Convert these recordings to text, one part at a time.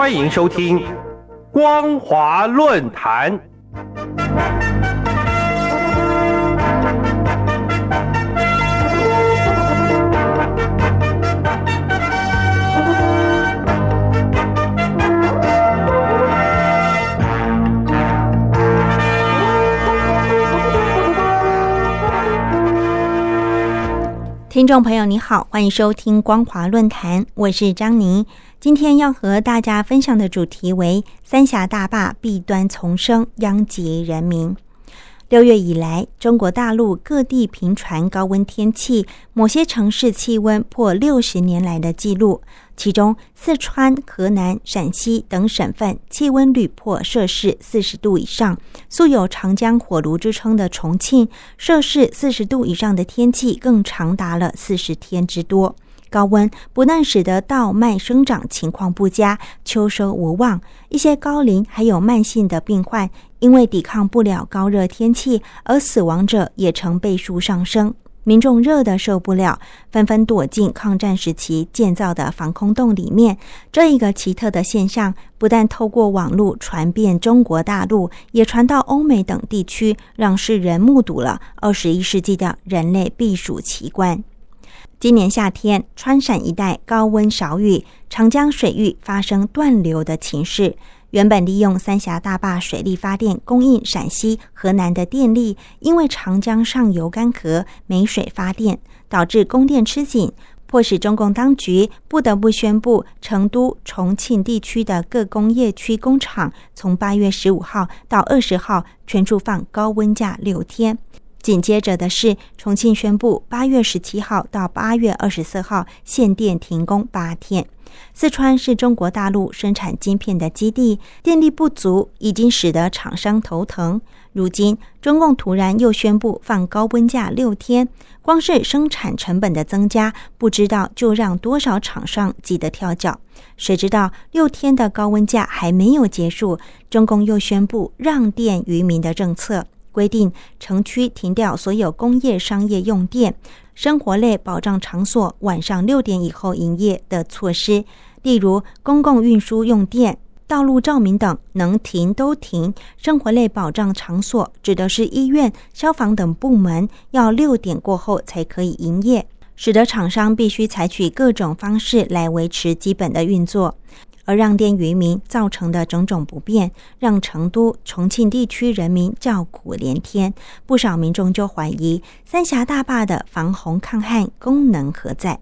欢迎收听光华论坛。听众朋友，你好，欢迎收听光华论坛，我是张宁。今天要和大家分享的主题为“三峡大坝弊端丛生，殃及人民”。六月以来，中国大陆各地频传高温天气，某些城市气温破六十年来的纪录。其中，四川、河南、陕西等省份气温屡破摄氏四十度以上。素有“长江火炉”之称的重庆，摄氏四十度以上的天气更长达了四十天之多。高温不但使得稻麦生长情况不佳，秋收无望，一些高龄还有慢性的病患。因为抵抗不了高热天气而死亡者也成倍数上升，民众热得受不了，纷纷躲进抗战时期建造的防空洞里面。这一个奇特的现象，不但透过网络传遍中国大陆，也传到欧美等地区，让世人目睹了二十一世纪的人类避暑奇观。今年夏天，川陕一带高温少雨，长江水域发生断流的情势。原本利用三峡大坝水力发电供应陕西、河南的电力，因为长江上游干涸没水发电，导致供电吃紧，迫使中共当局不得不宣布，成都、重庆地区的各工业区工厂从八月十五号到二十号全处放高温假六天。紧接着的是，重庆宣布八月十七号到八月二十四号限电停工八天。四川是中国大陆生产晶片的基地，电力不足已经使得厂商头疼。如今中共突然又宣布放高温假六天，光是生产成本的增加，不知道就让多少厂商急得跳脚。谁知道六天的高温假还没有结束，中共又宣布让电于民的政策，规定城区停掉所有工业商业用电。生活类保障场所晚上六点以后营业的措施，例如公共运输用电、道路照明等能停都停。生活类保障场所指的是医院、消防等部门，要六点过后才可以营业，使得厂商必须采取各种方式来维持基本的运作。而让电于民造成的种种不便，让成都、重庆地区人民叫苦连天。不少民众就怀疑三峡大坝的防洪抗旱功能何在？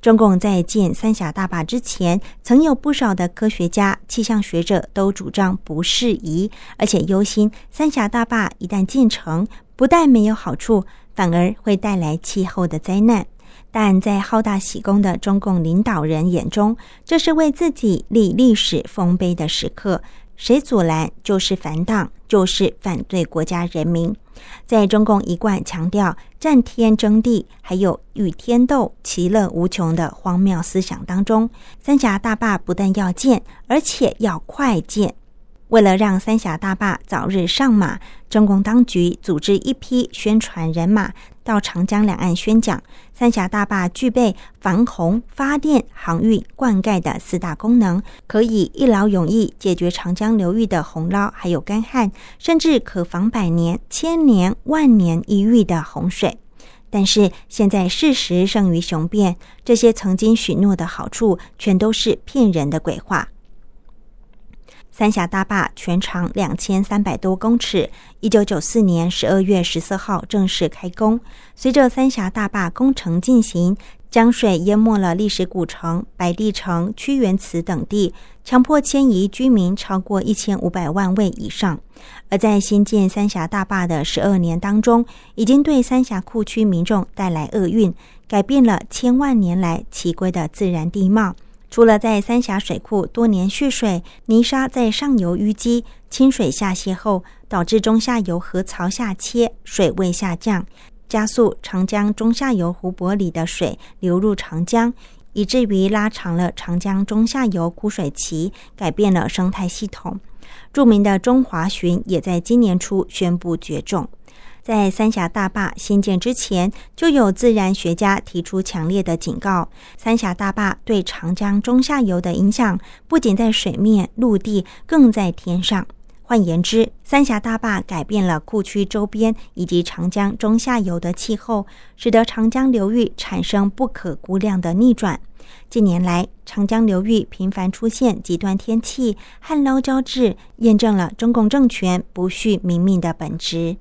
中共在建三峡大坝之前，曾有不少的科学家、气象学者都主张不适宜，而且忧心三峡大坝一旦建成，不但没有好处，反而会带来气候的灾难。但在好大喜功的中共领导人眼中，这是为自己立历史丰碑的时刻，谁阻拦就是反党，就是反对国家人民。在中共一贯强调战天争地，还有与天斗、其乐无穷的荒谬思想当中，三峡大坝不但要建，而且要快建。为了让三峡大坝早日上马，中共当局组织一批宣传人马到长江两岸宣讲，三峡大坝具备防洪、发电、航运、灌溉的四大功能，可以一劳永逸解决长江流域的洪涝还有干旱，甚至可防百年、千年、万年一遇的洪水。但是现在事实胜于雄辩，这些曾经许诺的好处，全都是骗人的鬼话。三峡大坝全长两千三百多公尺，一九九四年十二月十四号正式开工。随着三峡大坝工程进行，江水淹没了历史古城白帝城、屈原祠等地，强迫迁移居民超过一千五百万位以上。而在新建三峡大坝的十二年当中，已经对三峡库区民众带来厄运，改变了千万年来奇规的自然地貌。除了在三峡水库多年蓄水，泥沙在上游淤积，清水下泄后，导致中下游河槽下切，水位下降，加速长江中下游湖泊里的水流入长江，以至于拉长了长江中下游枯水期，改变了生态系统。著名的中华鲟也在今年初宣布绝种。在三峡大坝兴建之前，就有自然学家提出强烈的警告：三峡大坝对长江中下游的影响不仅在水面、陆地，更在天上。换言之，三峡大坝改变了库区周边以及长江中下游的气候，使得长江流域产生不可估量的逆转。近年来，长江流域频繁出现极端天气，旱涝交织，验证了中共政权不恤民命的本质。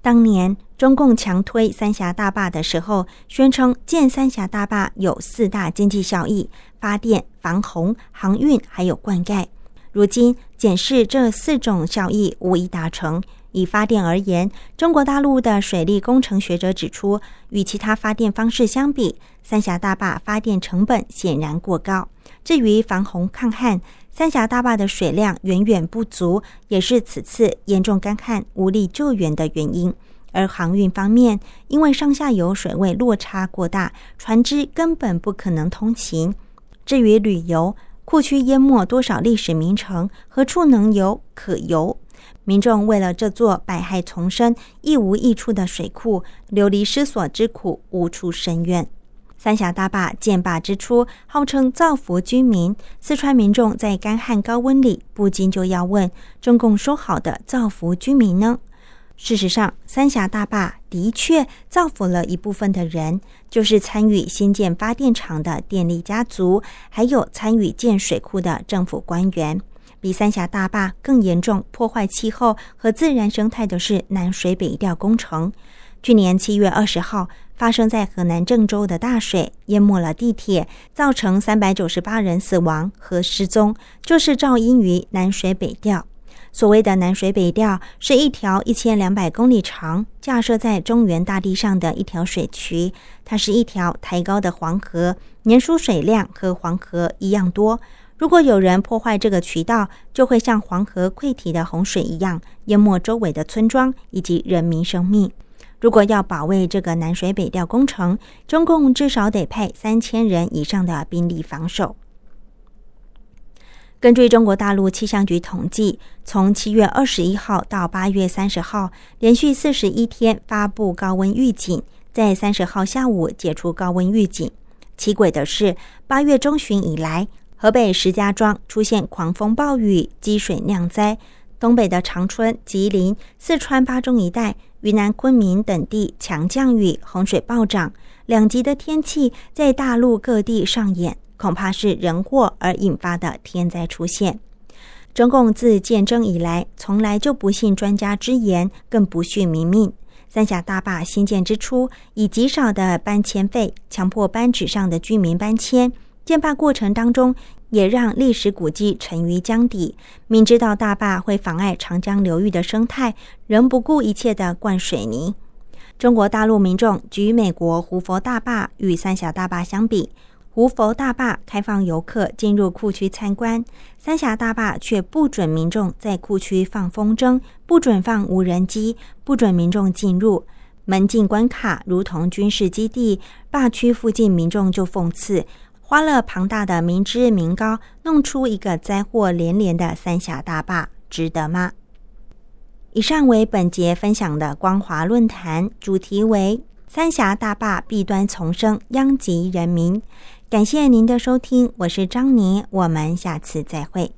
当年中共强推三峡大坝的时候，宣称建三峡大坝有四大经济效益：发电、防洪、航运，还有灌溉。如今检视这四种效益无一达成。以发电而言，中国大陆的水利工程学者指出，与其他发电方式相比，三峡大坝发电成本显然过高。至于防洪抗旱，三峡大坝的水量远远不足，也是此次严重干旱无力救援的原因。而航运方面，因为上下游水位落差过大，船只根本不可能通行。至于旅游，库区淹没多少历史名城？何处能游可游？民众为了这座百害丛生、一无一处的水库，流离失所之苦无处申冤。三峡大坝建坝之初，号称造福居民，四川民众在干旱高温里，不禁就要问：中共说好的造福居民呢？事实上，三峡大坝的确造福了一部分的人，就是参与新建发电厂的电力家族，还有参与建水库的政府官员。比三峡大坝更严重、破坏气候和自然生态的是南水北调工程。去年七月二十号，发生在河南郑州的大水淹没了地铁，造成三百九十八人死亡和失踪，就是肇因于南水北调。所谓的南水北调，是一条一千两百公里长、架设在中原大地上的一条水渠。它是一条抬高的黄河，年输水量和黄河一样多。如果有人破坏这个渠道，就会像黄河溃堤的洪水一样，淹没周围的村庄以及人民生命。如果要保卫这个南水北调工程，中共至少得派三千人以上的兵力防守。根据中国大陆气象局统计，从七月二十一号到八月三十号，连续四十一天发布高温预警，在三十号下午解除高温预警。奇诡的是，八月中旬以来，河北石家庄出现狂风暴雨、积水酿灾；东北的长春、吉林、四川巴中一带、云南昆明等地强降雨、洪水暴涨，两极的天气在大陆各地上演。恐怕是人祸而引发的天灾出现。中共自建政以来，从来就不信专家之言，更不恤民命。三峡大坝兴建之初，以极少的搬迁费强迫班纸上的居民搬迁，建坝过程当中也让历史古迹沉于江底。明知道大坝会妨碍长江流域的生态，仍不顾一切的灌水泥。中国大陆民众举美国胡佛大坝与三峡大坝相比。胡佛大坝开放游客进入库区参观，三峡大坝却不准民众在库区放风筝，不准放无人机，不准民众进入门禁关卡，如同军事基地。坝区附近民众就讽刺，花了庞大的民脂民膏，弄出一个灾祸连连的三峡大坝，值得吗？以上为本节分享的光华论坛，主题为三峡大坝弊端丛生，殃及人民。感谢您的收听，我是张妮，我们下次再会。